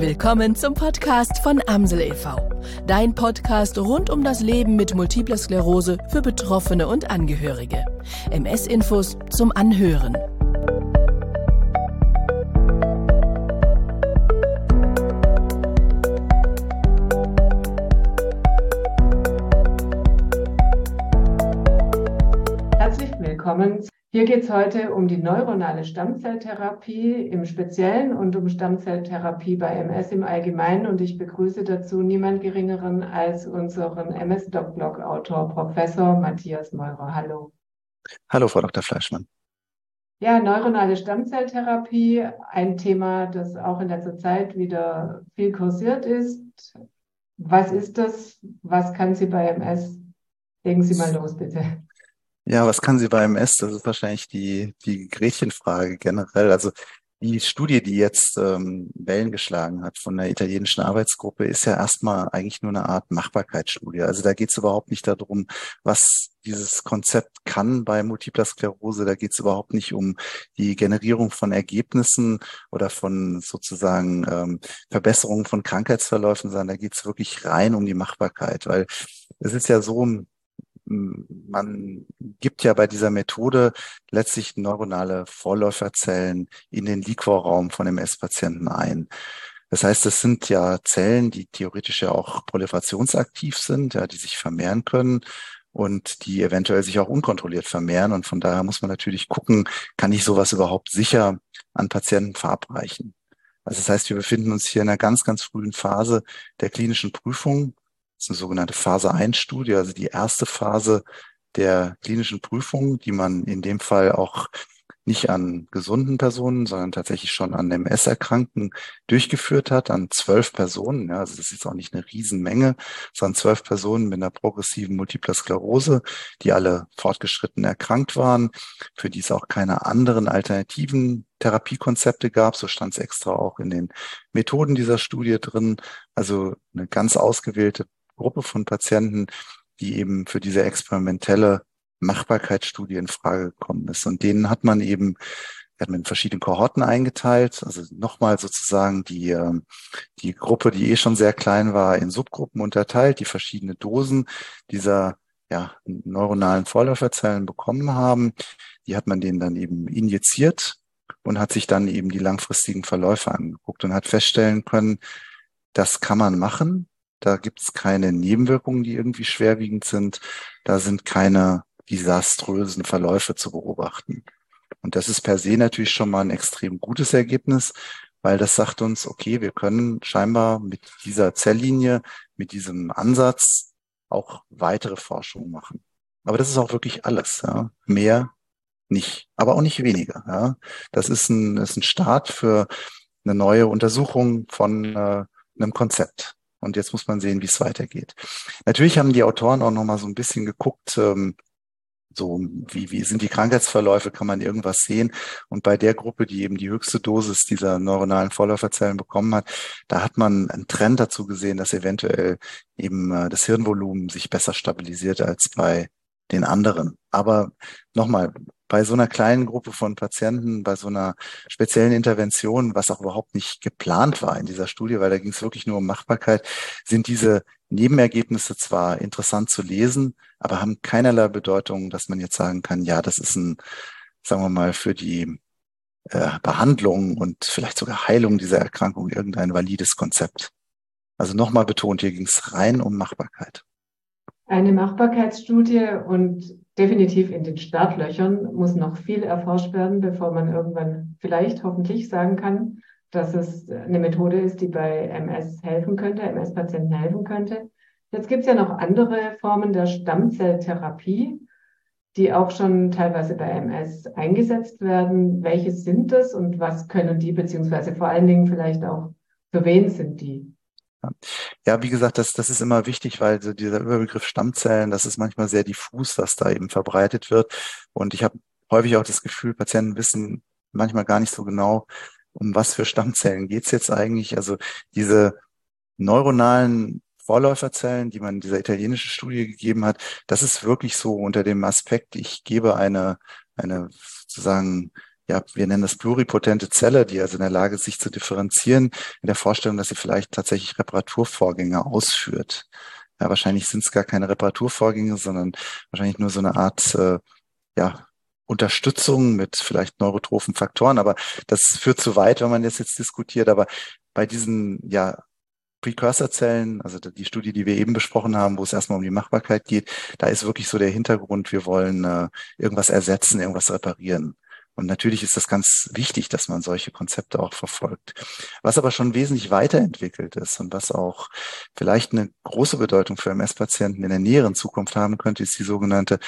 Willkommen zum Podcast von Amsel e.V. Dein Podcast rund um das Leben mit multipler Sklerose für Betroffene und Angehörige. MS-Infos zum Anhören. Herzlich willkommen hier geht es heute um die neuronale Stammzelltherapie im Speziellen und um Stammzelltherapie bei MS im Allgemeinen. Und ich begrüße dazu niemand Geringeren als unseren MS-Doc-Blog-Autor Professor Matthias Meurer. Hallo. Hallo, Frau Dr. Fleischmann. Ja, neuronale Stammzelltherapie, ein Thema, das auch in letzter Zeit wieder viel kursiert ist. Was ist das? Was kann sie bei MS? Legen Sie mal los, bitte. Ja, was kann sie bei MS? Das ist wahrscheinlich die, die Gretchenfrage generell. Also die Studie, die jetzt ähm, Wellen geschlagen hat von der italienischen Arbeitsgruppe, ist ja erstmal eigentlich nur eine Art Machbarkeitsstudie. Also da geht es überhaupt nicht darum, was dieses Konzept kann bei Multipler Sklerose. Da geht es überhaupt nicht um die Generierung von Ergebnissen oder von sozusagen ähm, Verbesserungen von Krankheitsverläufen, sondern da geht es wirklich rein um die Machbarkeit. Weil es ist ja so, man gibt ja bei dieser Methode letztlich neuronale Vorläuferzellen in den Liquorraum von MS-Patienten ein. Das heißt, es sind ja Zellen, die theoretisch ja auch proliferationsaktiv sind, ja, die sich vermehren können und die eventuell sich auch unkontrolliert vermehren. Und von daher muss man natürlich gucken, kann ich sowas überhaupt sicher an Patienten verabreichen? Also das heißt, wir befinden uns hier in einer ganz, ganz frühen Phase der klinischen Prüfung ist eine sogenannte Phase 1 Studie, also die erste Phase der klinischen Prüfung, die man in dem Fall auch nicht an gesunden Personen, sondern tatsächlich schon an MS-Erkrankten durchgeführt hat, an zwölf Personen. Ja, also das ist auch nicht eine Riesenmenge, sondern zwölf Personen mit einer progressiven Multipler Sklerose, die alle fortgeschritten erkrankt waren, für die es auch keine anderen alternativen Therapiekonzepte gab. So stand es extra auch in den Methoden dieser Studie drin. Also eine ganz ausgewählte Gruppe von Patienten, die eben für diese experimentelle Machbarkeitsstudie in Frage gekommen ist. Und denen hat man eben hat man in verschiedene Kohorten eingeteilt, also nochmal sozusagen die, ähm, die Gruppe, die eh schon sehr klein war, in Subgruppen unterteilt, die verschiedene Dosen dieser ja, neuronalen Vorläuferzellen bekommen haben. Die hat man denen dann eben injiziert und hat sich dann eben die langfristigen Verläufe angeguckt und hat feststellen können, das kann man machen. Da gibt es keine Nebenwirkungen, die irgendwie schwerwiegend sind. Da sind keine desaströsen Verläufe zu beobachten. Und das ist per se natürlich schon mal ein extrem gutes Ergebnis, weil das sagt uns, okay, wir können scheinbar mit dieser Zelllinie, mit diesem Ansatz auch weitere Forschung machen. Aber das ist auch wirklich alles. Ja. Mehr nicht, aber auch nicht weniger. Ja. Das ist ein, ist ein Start für eine neue Untersuchung von äh, einem Konzept. Und jetzt muss man sehen, wie es weitergeht. Natürlich haben die Autoren auch noch mal so ein bisschen geguckt, ähm, so wie, wie sind die Krankheitsverläufe, kann man irgendwas sehen. Und bei der Gruppe, die eben die höchste Dosis dieser neuronalen Vorläuferzellen bekommen hat, da hat man einen Trend dazu gesehen, dass eventuell eben äh, das Hirnvolumen sich besser stabilisiert als bei den anderen. Aber nochmal, bei so einer kleinen Gruppe von Patienten, bei so einer speziellen Intervention, was auch überhaupt nicht geplant war in dieser Studie, weil da ging es wirklich nur um Machbarkeit, sind diese Nebenergebnisse zwar interessant zu lesen, aber haben keinerlei Bedeutung, dass man jetzt sagen kann, ja, das ist ein, sagen wir mal, für die äh, Behandlung und vielleicht sogar Heilung dieser Erkrankung irgendein valides Konzept. Also nochmal betont, hier ging es rein um Machbarkeit. Eine Machbarkeitsstudie und definitiv in den Startlöchern muss noch viel erforscht werden, bevor man irgendwann vielleicht hoffentlich sagen kann, dass es eine Methode ist, die bei MS helfen könnte, MS-Patienten helfen könnte. Jetzt gibt es ja noch andere Formen der Stammzelltherapie, die auch schon teilweise bei MS eingesetzt werden. Welche sind das und was können die, beziehungsweise vor allen Dingen vielleicht auch, für wen sind die? Ja, wie gesagt, das, das ist immer wichtig, weil so dieser Überbegriff Stammzellen, das ist manchmal sehr diffus, was da eben verbreitet wird. Und ich habe häufig auch das Gefühl, Patienten wissen manchmal gar nicht so genau, um was für Stammzellen geht's jetzt eigentlich. Also diese neuronalen Vorläuferzellen, die man dieser italienischen Studie gegeben hat, das ist wirklich so unter dem Aspekt, ich gebe eine, eine sozusagen ja, wir nennen das pluripotente Zelle, die also in der Lage ist, sich zu differenzieren, in der Vorstellung, dass sie vielleicht tatsächlich Reparaturvorgänge ausführt. Ja, wahrscheinlich sind es gar keine Reparaturvorgänge, sondern wahrscheinlich nur so eine Art, äh, ja, Unterstützung mit vielleicht neurotrophen Faktoren, aber das führt zu weit, wenn man das jetzt diskutiert. Aber bei diesen ja Precursorzellen, also die Studie, die wir eben besprochen haben, wo es erstmal um die Machbarkeit geht, da ist wirklich so der Hintergrund, wir wollen äh, irgendwas ersetzen, irgendwas reparieren. Und natürlich ist das ganz wichtig, dass man solche Konzepte auch verfolgt. Was aber schon wesentlich weiterentwickelt ist und was auch vielleicht eine große Bedeutung für MS-Patienten in der näheren Zukunft haben könnte, ist die sogenannte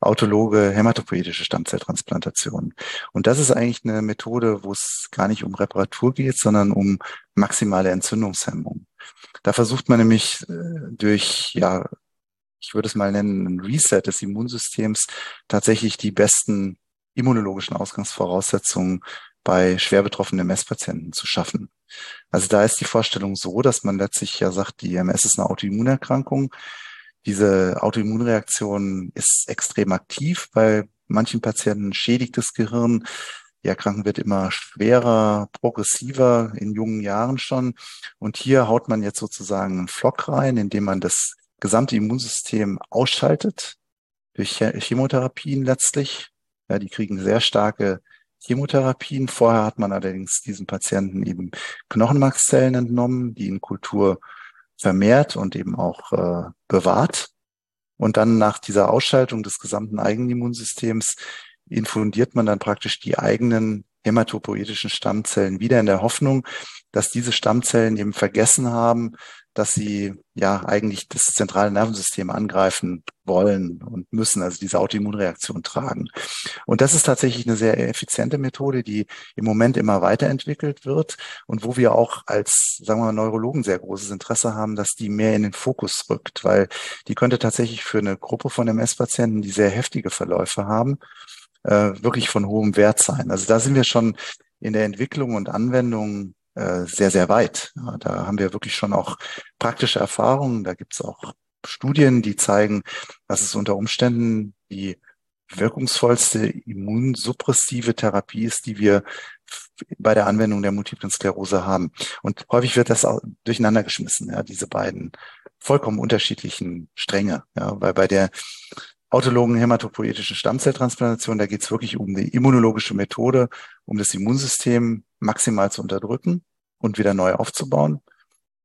autologe hämatopoietische Stammzelltransplantation. Und das ist eigentlich eine Methode, wo es gar nicht um Reparatur geht, sondern um maximale Entzündungshemmung. Da versucht man nämlich äh, durch, ja, ich würde es mal nennen, ein Reset des Immunsystems tatsächlich die besten immunologischen Ausgangsvoraussetzungen bei schwer betroffenen MS-Patienten zu schaffen. Also da ist die Vorstellung so, dass man letztlich ja sagt, die MS ist eine Autoimmunerkrankung. Diese Autoimmunreaktion ist extrem aktiv. Bei manchen Patienten schädigt das Gehirn. Die Erkrankung wird immer schwerer, progressiver in jungen Jahren schon. Und hier haut man jetzt sozusagen einen Flock rein, indem man das gesamte Immunsystem ausschaltet durch Chemotherapien letztlich. Ja, die kriegen sehr starke Chemotherapien. Vorher hat man allerdings diesen Patienten eben Knochenmarkszellen entnommen, die in Kultur vermehrt und eben auch äh, bewahrt. Und dann nach dieser Ausschaltung des gesamten Eigenimmunsystems infundiert man dann praktisch die eigenen hämatopoietischen Stammzellen wieder in der Hoffnung, dass diese Stammzellen eben vergessen haben, dass sie ja eigentlich das zentrale Nervensystem angreifen wollen und müssen, also diese Autoimmunreaktion tragen. Und das ist tatsächlich eine sehr effiziente Methode, die im Moment immer weiterentwickelt wird und wo wir auch als, sagen wir mal, Neurologen sehr großes Interesse haben, dass die mehr in den Fokus rückt, weil die könnte tatsächlich für eine Gruppe von MS-Patienten, die sehr heftige Verläufe haben, äh, wirklich von hohem Wert sein. Also da sind wir schon in der Entwicklung und Anwendung sehr, sehr weit. Da haben wir wirklich schon auch praktische Erfahrungen. Da gibt es auch Studien, die zeigen, dass es unter Umständen die wirkungsvollste immunsuppressive Therapie ist, die wir bei der Anwendung der multiplen Sklerose haben. Und häufig wird das auch durcheinander geschmissen, ja, diese beiden vollkommen unterschiedlichen Stränge. Ja, weil bei der autologen hämatopoietischen Stammzelltransplantation, da geht es wirklich um die immunologische Methode, um das Immunsystem maximal zu unterdrücken und wieder neu aufzubauen.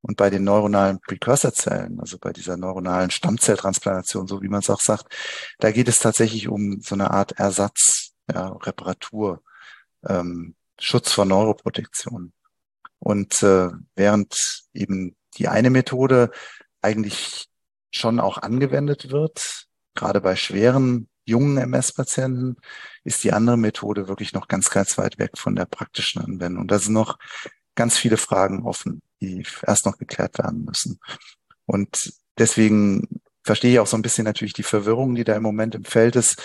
Und bei den neuronalen Precursorzellen, also bei dieser neuronalen Stammzelltransplantation, so wie man es auch sagt, da geht es tatsächlich um so eine Art Ersatz, ja, Reparatur, ähm, Schutz vor Neuroprotektion. Und äh, während eben die eine Methode eigentlich schon auch angewendet wird, gerade bei schweren jungen MS-Patienten ist die andere Methode wirklich noch ganz, ganz weit weg von der praktischen Anwendung. Da sind noch ganz viele Fragen offen, die erst noch geklärt werden müssen. Und deswegen verstehe ich auch so ein bisschen natürlich die Verwirrung, die da im Moment im Feld ist,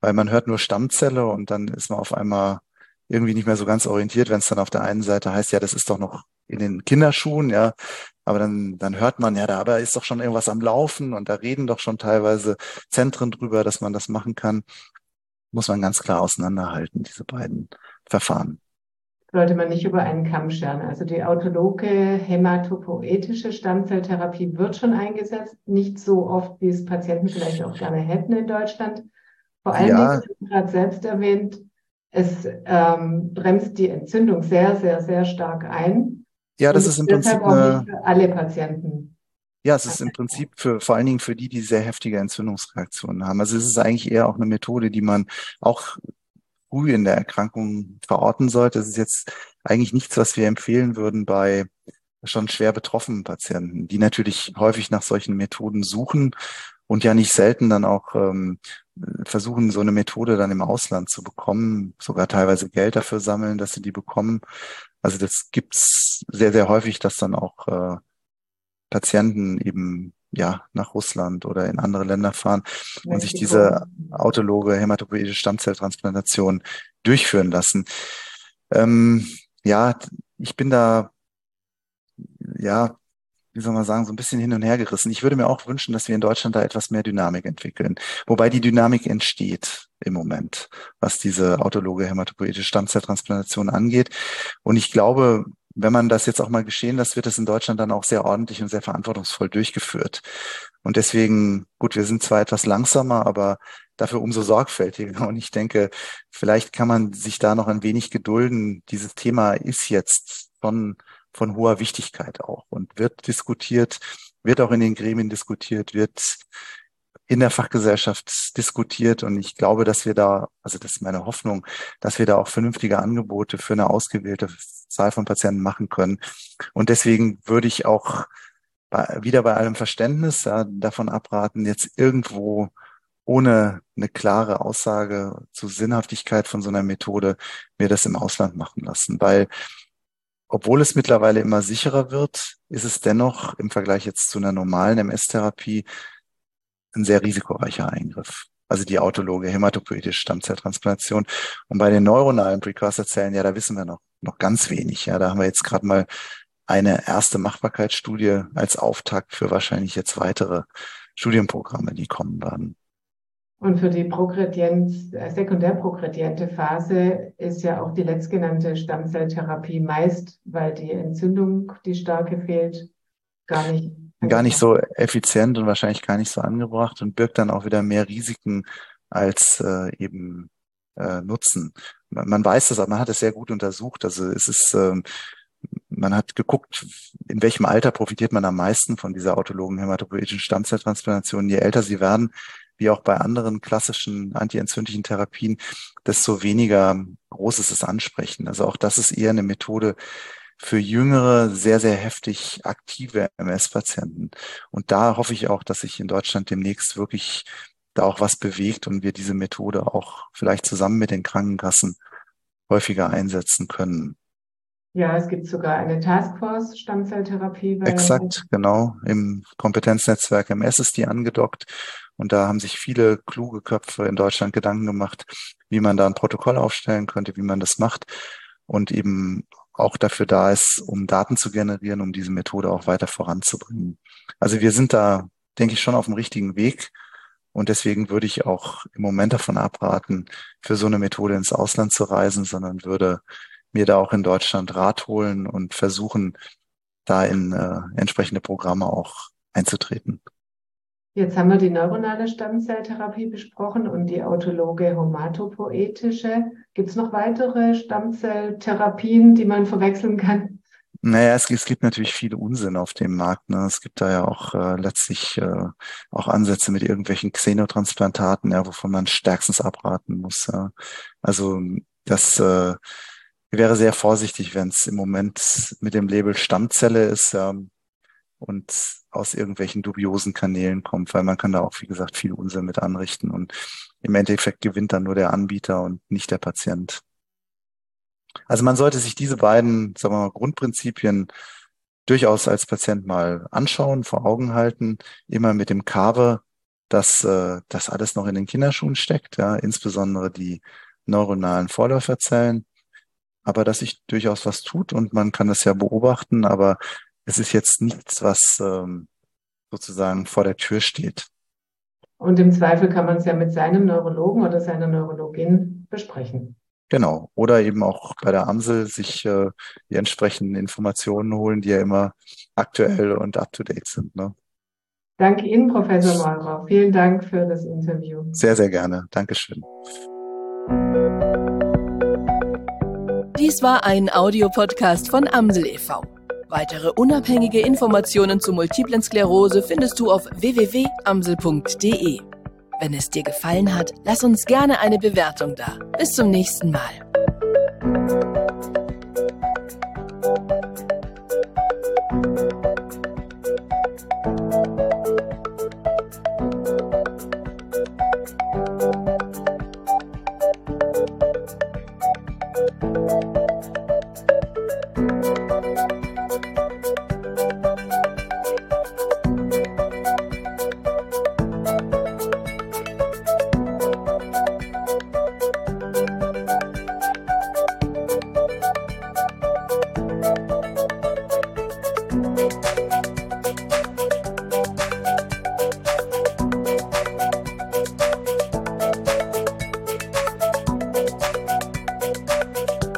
weil man hört nur Stammzelle und dann ist man auf einmal irgendwie nicht mehr so ganz orientiert, wenn es dann auf der einen Seite heißt, ja, das ist doch noch in den Kinderschuhen, ja, aber dann, dann hört man, ja, da ist doch schon irgendwas am Laufen und da reden doch schon teilweise Zentren drüber, dass man das machen kann. Muss man ganz klar auseinanderhalten, diese beiden Verfahren. Sollte man nicht über einen Kamm scheren. Also die autologe hämatopoetische Stammzelltherapie wird schon eingesetzt, nicht so oft, wie es Patienten vielleicht auch gerne hätten in Deutschland. Vor allem, ja. wie gerade selbst erwähnt, es ähm, bremst die Entzündung sehr, sehr, sehr stark ein. Ja, das ist im Prinzip für alle Patienten. Ja, es ist im Prinzip für vor allen Dingen für die, die sehr heftige Entzündungsreaktionen haben. Also es ist eigentlich eher auch eine Methode, die man auch früh in der Erkrankung verorten sollte. Es ist jetzt eigentlich nichts, was wir empfehlen würden bei schon schwer betroffenen Patienten, die natürlich häufig nach solchen Methoden suchen und ja nicht selten dann auch ähm, versuchen, so eine Methode dann im Ausland zu bekommen, sogar teilweise Geld dafür sammeln, dass sie die bekommen. Also das gibt's sehr, sehr häufig, dass dann auch äh, Patienten eben ja nach Russland oder in andere Länder fahren Mexiko. und sich diese autologe hämatopoietische Stammzelltransplantation durchführen lassen. Ähm, ja, ich bin da ja wie soll man sagen, so ein bisschen hin und her gerissen. Ich würde mir auch wünschen, dass wir in Deutschland da etwas mehr Dynamik entwickeln. Wobei die Dynamik entsteht im Moment, was diese autologe hämatopoietische Stammzelltransplantation angeht. Und ich glaube, wenn man das jetzt auch mal geschehen lässt, wird es in Deutschland dann auch sehr ordentlich und sehr verantwortungsvoll durchgeführt. Und deswegen, gut, wir sind zwar etwas langsamer, aber dafür umso sorgfältiger. Und ich denke, vielleicht kann man sich da noch ein wenig gedulden. Dieses Thema ist jetzt von, von hoher Wichtigkeit auch und wird diskutiert, wird auch in den Gremien diskutiert, wird in der Fachgesellschaft diskutiert und ich glaube, dass wir da, also das ist meine Hoffnung, dass wir da auch vernünftige Angebote für eine ausgewählte Zahl von Patienten machen können. Und deswegen würde ich auch bei, wieder bei allem Verständnis ja, davon abraten, jetzt irgendwo ohne eine klare Aussage zur Sinnhaftigkeit von so einer Methode mir das im Ausland machen lassen, weil obwohl es mittlerweile immer sicherer wird, ist es dennoch im Vergleich jetzt zu einer normalen MS-Therapie ein sehr risikoreicher Eingriff. Also die autologe hämatopoietische Stammzelltransplantation. Und bei den neuronalen Precursorzellen, ja, da wissen wir noch, noch ganz wenig. Ja, da haben wir jetzt gerade mal eine erste Machbarkeitsstudie als Auftakt für wahrscheinlich jetzt weitere Studienprogramme, die kommen werden. Und für die progredient, äh, sekundärprogrediente Phase ist ja auch die letztgenannte Stammzelltherapie meist, weil die Entzündung, die starke fehlt, gar nicht gar nicht so effizient und wahrscheinlich gar nicht so angebracht und birgt dann auch wieder mehr Risiken als äh, eben äh, Nutzen. Man, man weiß das, aber man hat es sehr gut untersucht. Also es ist, ähm, man hat geguckt, in welchem Alter profitiert man am meisten von dieser autologen hämatopoietischen Stammzelltransplantation. Je älter sie werden, wie auch bei anderen klassischen antientzündlichen Therapien, desto weniger groß ist das Ansprechen. Also auch das ist eher eine Methode, für jüngere, sehr, sehr heftig aktive MS-Patienten. Und da hoffe ich auch, dass sich in Deutschland demnächst wirklich da auch was bewegt und wir diese Methode auch vielleicht zusammen mit den Krankenkassen häufiger einsetzen können. Ja, es gibt sogar eine Taskforce Stammzelltherapie. Exakt, genau. Im Kompetenznetzwerk MS ist die angedockt. Und da haben sich viele kluge Köpfe in Deutschland Gedanken gemacht, wie man da ein Protokoll aufstellen könnte, wie man das macht und eben auch dafür da ist, um Daten zu generieren, um diese Methode auch weiter voranzubringen. Also wir sind da, denke ich, schon auf dem richtigen Weg. Und deswegen würde ich auch im Moment davon abraten, für so eine Methode ins Ausland zu reisen, sondern würde mir da auch in Deutschland Rat holen und versuchen, da in äh, entsprechende Programme auch einzutreten. Jetzt haben wir die neuronale Stammzelltherapie besprochen und die autologe hämatopoetische. Gibt es noch weitere Stammzelltherapien, die man verwechseln kann? Naja, es, es gibt natürlich viele Unsinn auf dem Markt. Ne? Es gibt da ja auch äh, letztlich äh, auch Ansätze mit irgendwelchen Xenotransplantaten, ja, wovon man stärkstens abraten muss. Ja. Also das äh, wäre sehr vorsichtig, wenn es im Moment mit dem Label Stammzelle ist. Ja, und aus irgendwelchen dubiosen Kanälen kommt, weil man kann da auch, wie gesagt, viel Unsinn mit anrichten und im Endeffekt gewinnt dann nur der Anbieter und nicht der Patient. Also man sollte sich diese beiden, sagen wir mal, Grundprinzipien durchaus als Patient mal anschauen, vor Augen halten, immer mit dem Kave, dass äh, das alles noch in den Kinderschuhen steckt, ja, insbesondere die neuronalen Vorläuferzellen, aber dass sich durchaus was tut und man kann das ja beobachten, aber es ist jetzt nichts, was ähm, sozusagen vor der Tür steht. Und im Zweifel kann man es ja mit seinem Neurologen oder seiner Neurologin besprechen. Genau. Oder eben auch bei der Amsel sich äh, die entsprechenden Informationen holen, die ja immer aktuell und up-to-date sind. Ne? Danke Ihnen, Professor Meurer. Vielen Dank für das Interview. Sehr, sehr gerne. Dankeschön. Dies war ein Audiopodcast von Amsel e.V. Weitere unabhängige Informationen zu Multiplen Sklerose findest du auf www.amsel.de. Wenn es dir gefallen hat, lass uns gerne eine Bewertung da. Bis zum nächsten Mal.